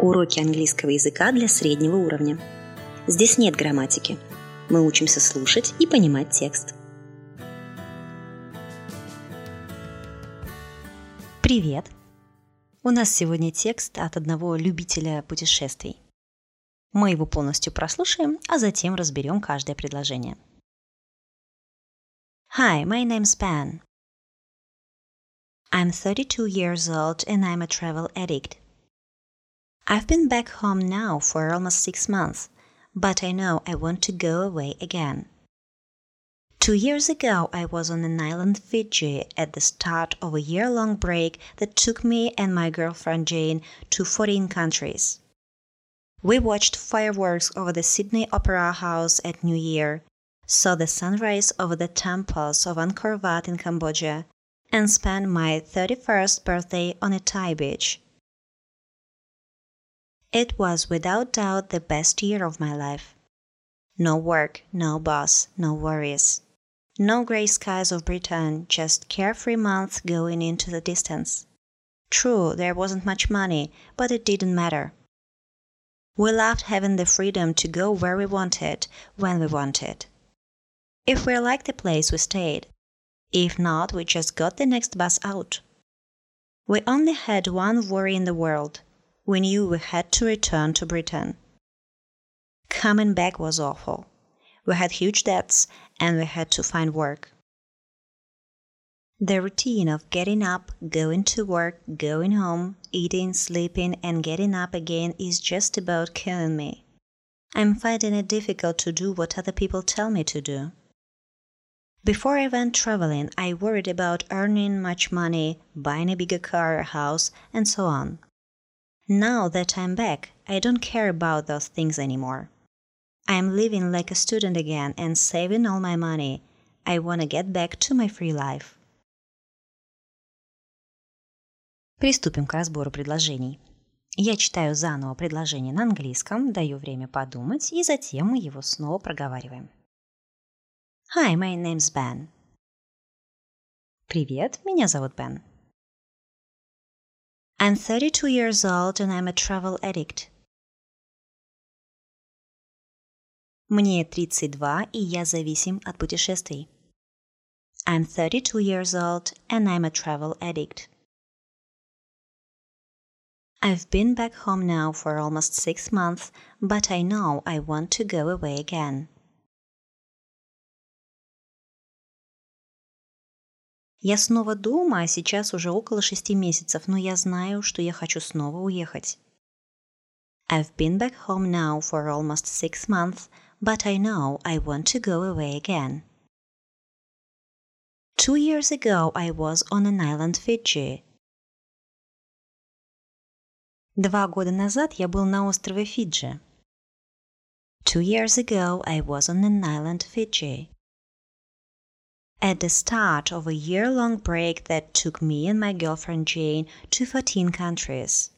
Уроки английского языка для среднего уровня. Здесь нет грамматики. Мы учимся слушать и понимать текст. Привет! У нас сегодня текст от одного любителя путешествий. Мы его полностью прослушаем, а затем разберем каждое предложение. Hi, my name's Ben. I'm 32 years old and I'm a travel addict. I've been back home now for almost six months, but I know I want to go away again. Two years ago, I was on an island Fiji at the start of a year long break that took me and my girlfriend Jane to 14 countries. We watched fireworks over the Sydney Opera House at New Year, saw the sunrise over the temples of Angkor Wat in Cambodia, and spent my 31st birthday on a Thai beach. It was without doubt the best year of my life. No work, no boss, no worries. No grey skies of Britain, just carefree months going into the distance. True, there wasn't much money, but it didn't matter. We loved having the freedom to go where we wanted, when we wanted. If we liked the place, we stayed. If not, we just got the next bus out. We only had one worry in the world we knew we had to return to Britain. Coming back was awful. We had huge debts and we had to find work. The routine of getting up, going to work, going home, eating, sleeping, and getting up again is just about killing me. I'm finding it difficult to do what other people tell me to do. Before I went traveling, I worried about earning much money, buying a bigger car, a house, and so on. Now that I'm back, I don't care about those things anymore. I'm living like a student again and saving all my money. I want to get back to my free life. Приступим к разбору предложений. Я читаю заново предложение на английском, даю время подумать, и затем мы его снова проговариваем. Hi, my name's Ben. Привет, меня зовут Бен. I'm 32 years old and I'm a travel addict. Мне 32 и я зависим от путешествий. I'm 32 years old and I'm a travel addict. I've been back home now for almost six months, but I know I want to go away again. Я снова дома, а сейчас уже около шести месяцев, но я знаю, что я хочу снова уехать. I've been back home now for almost six months, but I know I want to go away again. Two years ago I was on an island Fiji. Два года назад я был на острове Фиджи. Two years ago I was on an island Fiji at the start of a year long break that took me and my girlfriend Jane to 14 countries.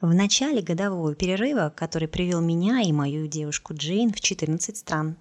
В начале годового перерыва, который привел меня и мою девушку Джейн в 14 стран.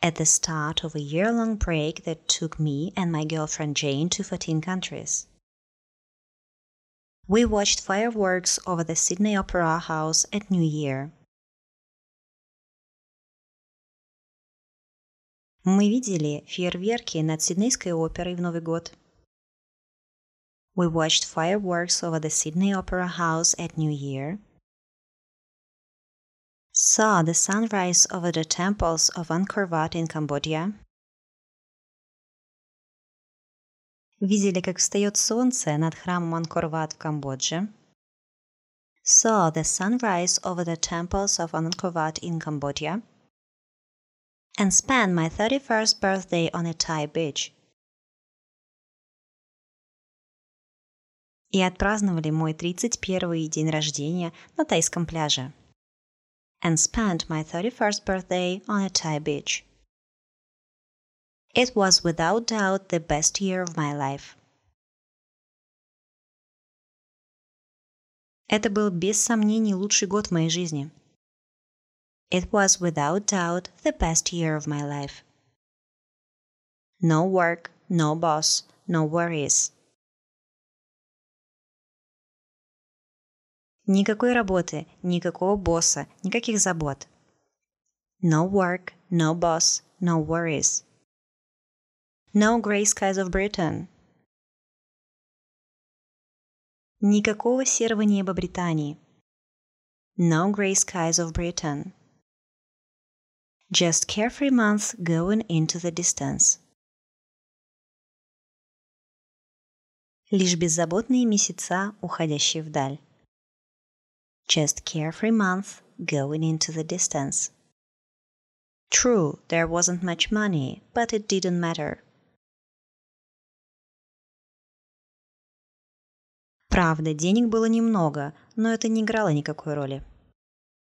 At the start of a year long break that took me and my girlfriend Jane to 14 countries. We watched fireworks over the Sydney Opera House at New Year. Мы видели фейерверки над Сиднейской оперой в Новый год. We watched fireworks over the Sydney Opera House at New Year. Saw the sunrise over the temples of Angkor Wat in Cambodia. Видели, как встает солнце над храмом Анкор-Ват в Камбодже. Saw the sunrise over the temples of Angkor Wat in Cambodia and spent my 31st birthday on a Thai beach. И отпраздновали мой 31 день рождения на тайском пляже. And spent my 31st birthday on a Thai beach. It was without doubt the best year of my life. Это был без сомнений лучший год в моей жизни. It was without doubt the best year of my life. No work, no boss, no worries. Никакой работы, никакого босса, никаких забот. No work, no boss, no worries. No grey skies of Britain. Никакого серого неба Британии. No grey skies of Britain. Just carefree months going into the distance. Лишь беззаботные месяца, уходящие вдаль. Just carefree months going into the distance. True, there wasn't much money, but it didn't matter. Правда, денег было немного, но это не играло никакой роли.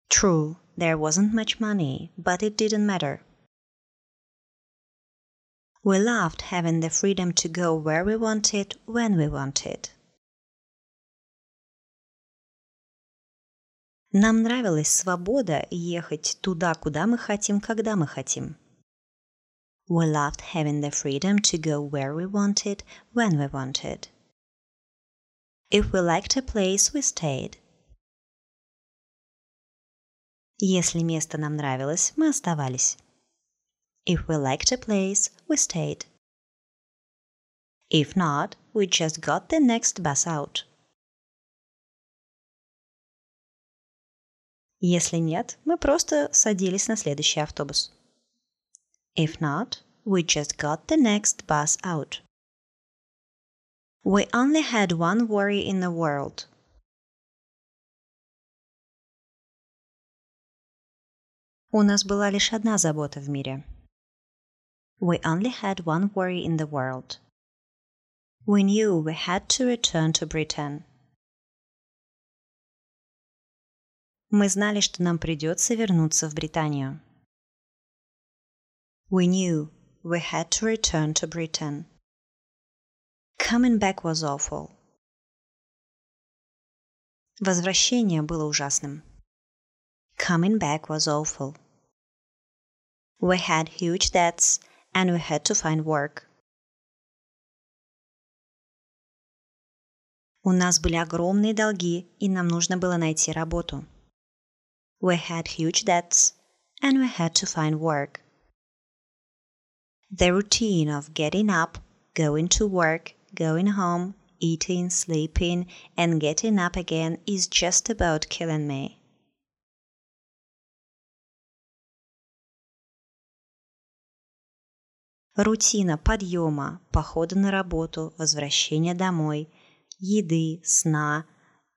True, there wasn't much money, but it didn't matter. We loved having the freedom to go where we wanted, when we wanted. Нам нравилась свобода ехать туда, куда мы хотим, когда мы хотим. We loved having the freedom to go where we wanted, when we wanted. If we liked a place, we stayed. Если место нам нравилось, мы оставались. If we liked a place, we stayed. If not, we just got the next bus out. Если нет, мы просто садились на следующий автобус. If not, we just got the next bus out. We only had one worry in the world. У нас была лишь одна забота в мире. We only had one worry in the world. We knew we had to return to Britain. Мы знали, что нам придется вернуться в Британию. We knew we had to return to Britain. Coming back was awful. Возвращение было ужасным. Coming back was awful. We had huge debts and we had to find work. У нас были огромные долги, и нам нужно было найти работу. We had huge debts and we had to find work. The routine of getting up, going to work, going home, eating, sleeping, and getting up again is just about killing me. Рутина подъема, похода на работу, возвращения домой, еды, сна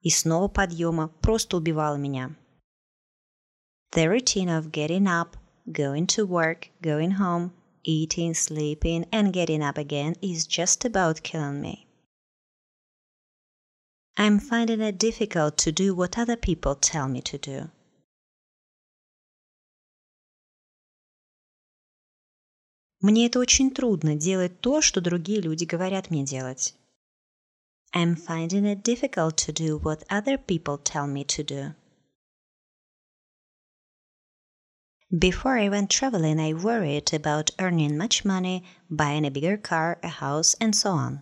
и снова подъема просто убивала меня. The routine of getting up, going to work, going home, eating, sleeping, and getting up again is just about killing me. I'm finding it difficult to do what other people tell me to do. Мне это очень трудно делать то, что другие люди говорят мне делать. I'm finding it difficult to do what other people tell me to do. Before I went traveling, I worried about earning much money, buying a bigger car, a house, and so on.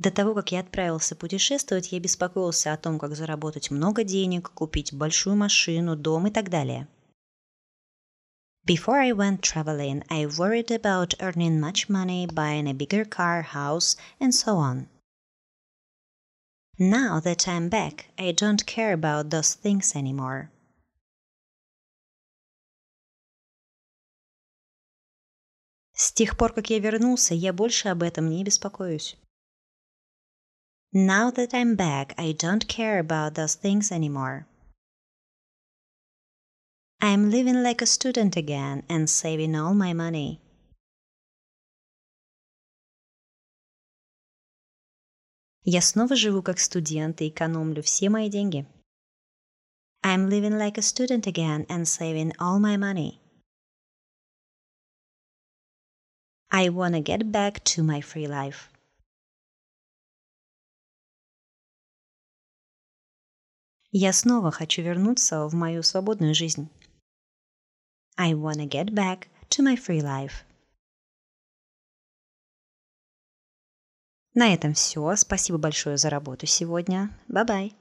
До того, как я отправился путешествовать, я беспокоился о том, как заработать много денег, купить большую машину, дом и так далее. Before I went traveling, I worried about earning much money, buying a bigger car, house, and so on. Now that I'm back, I don't care about those things anymore. С тех пор, как я вернулся, я больше об этом не беспокоюсь. Now that I'm back, I don't care about those things anymore. I'm living like a student again and saving all my money. Я снова живу как студент и экономлю все мои деньги. I'm living like a student again and saving all my money. I wanna get back to my free life. Я снова хочу вернуться в мою свободную жизнь. I wanna get back to my free life. На этом все. Спасибо большое за работу сегодня. Бай-бай.